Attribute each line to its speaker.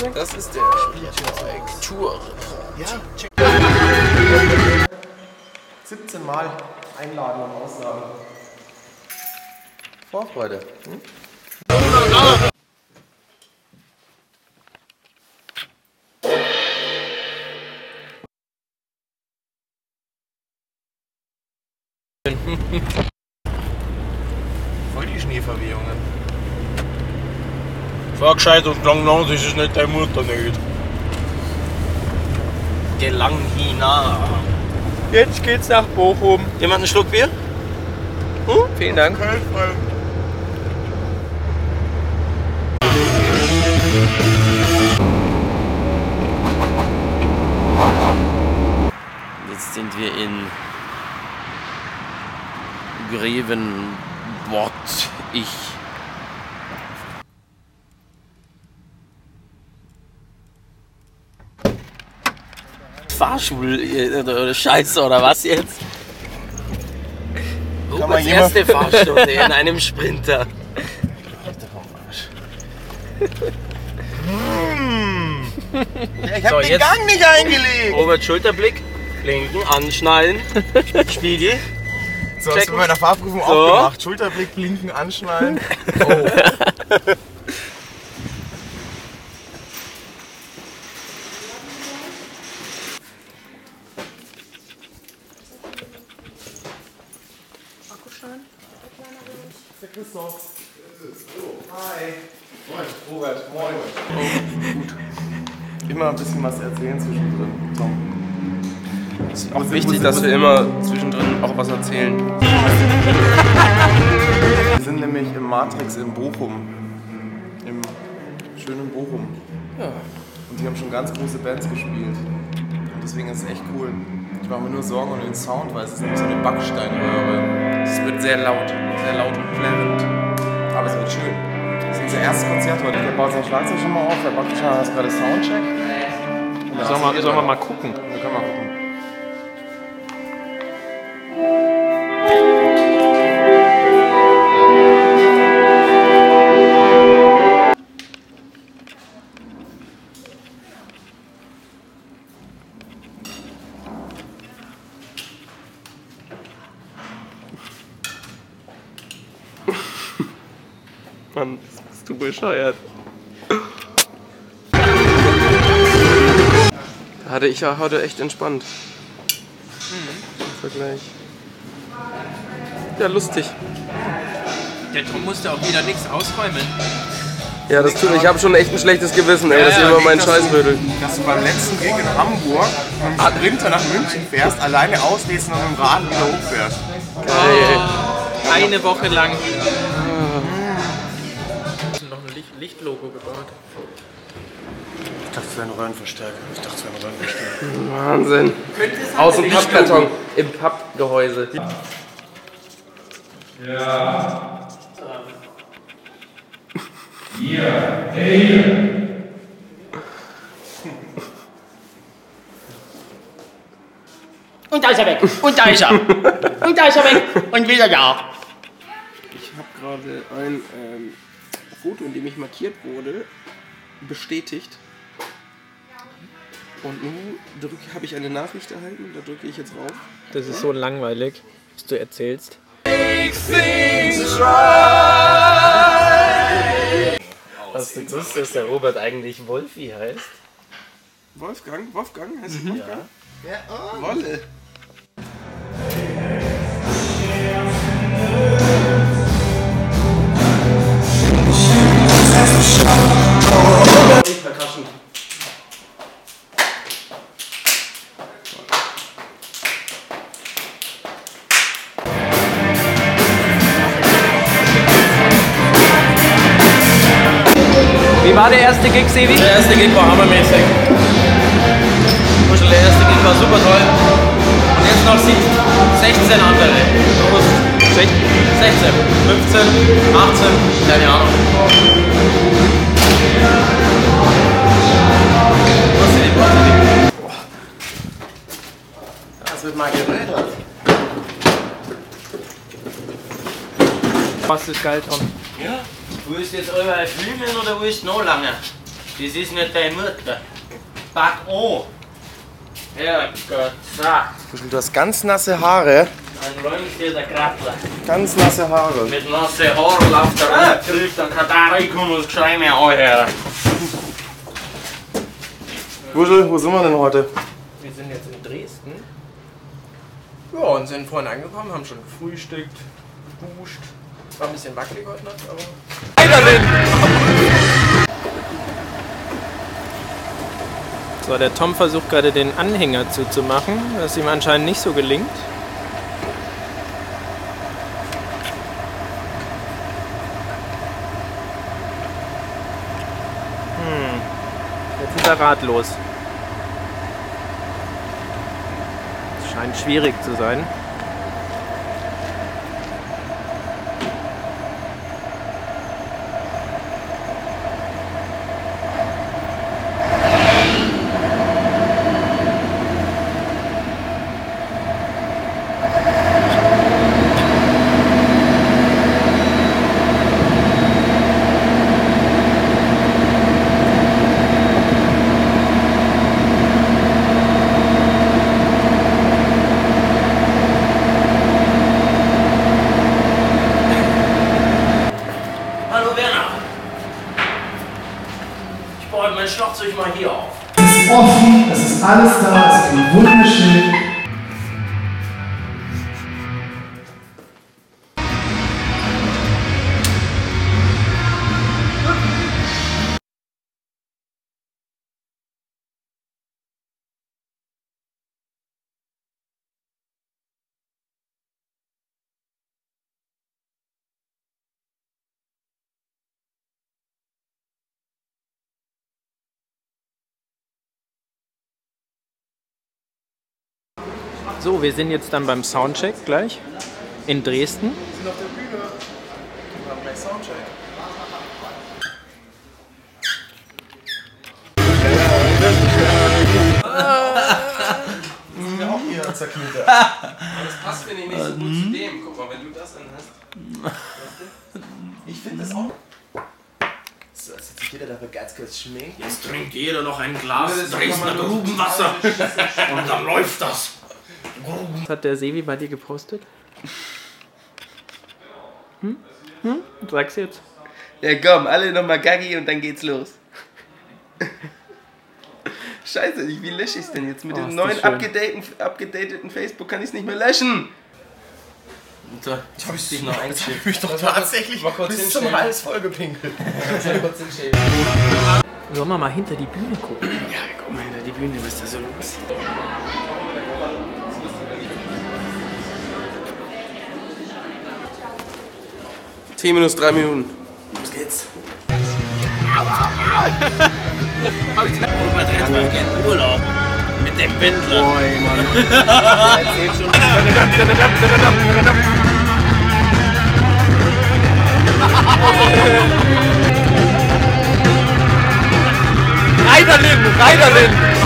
Speaker 1: Das ist der Tour.
Speaker 2: Ja, check. 17 Mal einladen und aussagen.
Speaker 1: Vorfreude. Hm?
Speaker 2: Voll die Schneeverwehungen.
Speaker 3: Sag gescheit und lang nach, das ist nicht deine Mutter nicht.
Speaker 1: Gelang hina.
Speaker 3: Jetzt geht's nach Bochum.
Speaker 1: Jemand einen Schluck Bier? Hm? Vielen Dank. Jetzt sind wir in Grevenbott. Ich. Fahrschul äh, oder Scheiße oder was jetzt? Ruperts erste Fahrstunde in einem Sprinter.
Speaker 2: Ja, ich hab
Speaker 1: So,
Speaker 2: den
Speaker 1: jetzt-
Speaker 2: Gang nicht eingelegt.
Speaker 1: Robert Schulterblick, blinken, anschnallen, Spiegel.
Speaker 2: So, hast du
Speaker 1: checken.
Speaker 2: bei meiner Fahrprüfung
Speaker 1: So.
Speaker 2: auch gemacht. Schulterblick, blinken, anschnallen. Oh. Robert. Moin. Oh, gut. Immer ein bisschen was erzählen zwischendrin, Tom.
Speaker 4: Es ist auch wichtig, dass wir immer zwischendrin auch was erzählen.
Speaker 2: Wir sind nämlich im Matrix in Bochum. Im schönen Bochum.
Speaker 4: Ja.
Speaker 2: Und die haben schon ganz große Bands gespielt. Und deswegen ist es echt cool. Ich mache mir nur Sorgen um den Sound, weil es ist nämlich so eine Backsteinröhre.
Speaker 4: Es wird sehr laut, sehr laut und plärrend.
Speaker 2: Aber es wird schön. Das ist unser erstes Konzert heute. Der baut sein Schlagzeug schon mal auf. Der baut schon gerade Soundcheck. Und
Speaker 4: Sollen wir, sollen wir mal gucken?
Speaker 2: Wir können mal gucken.
Speaker 4: Du bescheuert. Hatte ich ja heute echt entspannt. Im Vergleich. Ja, lustig.
Speaker 5: Der Tom musste auch wieder nichts ausräumen.
Speaker 4: Ja, das tut, ich habe schon echt ein schlechtes Gewissen, ey, dass
Speaker 5: Ja,
Speaker 4: ihr
Speaker 5: ja,
Speaker 4: immer meinen Scheiß rödelt.
Speaker 2: Dass du beim letzten Gig in Hamburg dem Sprinter nach München fährst, alleine auslässt und mit dem Rad wieder hochfährst.
Speaker 5: Eine Woche lang. Lichtlogo gebaut.
Speaker 2: Ich dachte, es wäre ein Röhrenverstärker. Ich dachte, es wäre ein Röhrenverstärker.
Speaker 4: Wahnsinn. Aus dem Pappkarton im Pappgehäuse.
Speaker 6: Und da ist er weg. Und da ist er. Und da ist er weg. Und wieder da.
Speaker 4: Ich habe gerade ein ähm, Foto, in dem ich markiert wurde, bestätigt. Und nun habe ich eine Nachricht erhalten und da drücke ich jetzt rauf.
Speaker 5: Das ist so langweilig, was du erzählst.
Speaker 1: Hast du gewusst, dass der Robert eigentlich Wolfi heißt?
Speaker 4: Wolfgang? Wolfgang? Heißt du Wolfgang? Ja. Wolle.
Speaker 5: Wie war der erste Gig, Sevi?
Speaker 1: Der erste Gig war hammermäßig. Der erste Gig war super toll. Noch sie- 16 andere. Bewusst. 16, 15, 18, keine Ahnung.
Speaker 2: Das wird mal geredet.
Speaker 5: Was ist geil, Tom?
Speaker 1: Ja, willst du jetzt überall filmen oder willst du noch lange? Das ist nicht deine Mutter. Back an. Herrgott.
Speaker 2: Du hast ganz nasse Haare.
Speaker 1: Dir der Grappler.
Speaker 2: Ganz nasse Haare.
Speaker 1: Mit nassen Haaren läuft er ah. zurück, dann kann der reinkommen und Geschrei mehr anhören.
Speaker 2: Wuschel, wo sind wir denn heute?
Speaker 5: Wir sind jetzt in Dresden. Ja, und sind vorhin angekommen, haben schon gefrühstückt, geduscht. War ein bisschen wackelig heute Nacht, aber. So, der Tom versucht gerade den Anhänger zuzumachen, was ihm anscheinend nicht so gelingt. Hm, jetzt ist er ratlos. Scheint schwierig zu sein.
Speaker 1: Baue mein Schlagzeug mal hier auf.
Speaker 7: Es ist offen, es ist alles da, es ist ein wunderschön.
Speaker 5: So, wir sind jetzt dann beim Soundcheck gleich in Dresden.
Speaker 2: Wir sind auf der Bühne. Wir haben gleich Soundcheck. Zerknittert.
Speaker 5: Das passt, finde ich, nicht so gut zu dem. Guck mal, wenn du das dann hast.
Speaker 2: Ich finde das auch. So, als hätte sich jeder dafür ganz kurz schminkt.
Speaker 1: Jetzt trinkt jeder noch ein Glas Dresdner Grubenwasser. Und dann läuft das.
Speaker 5: Was hat der Sevi bei dir gepostet? Hm? Hm? Sag's jetzt.
Speaker 4: Ja komm, alle nochmal Gaggi und dann geht's los. Scheiße, wie lösche ich's denn jetzt? Mit
Speaker 5: Oh,
Speaker 4: dem
Speaker 5: ist
Speaker 4: neuen abgedateten, abgedateten Facebook kann ich's nicht mehr löschen.
Speaker 1: So, jetzt hab ich dich noch eingeschickt.
Speaker 2: Ich doch tatsächlich
Speaker 5: mal kurz
Speaker 2: bis zum Hals vollgepinkelt.
Speaker 5: Sollen wir mal hinter die Bühne gucken?
Speaker 1: Ja, guck mal hinter die Bühne, was ist da so los?
Speaker 4: T minus drei Minuten.
Speaker 2: Los geht's.
Speaker 1: Robert Redford geht Urlaub. Mit dem Pendler.
Speaker 8: Reiderlin, Reiderlin!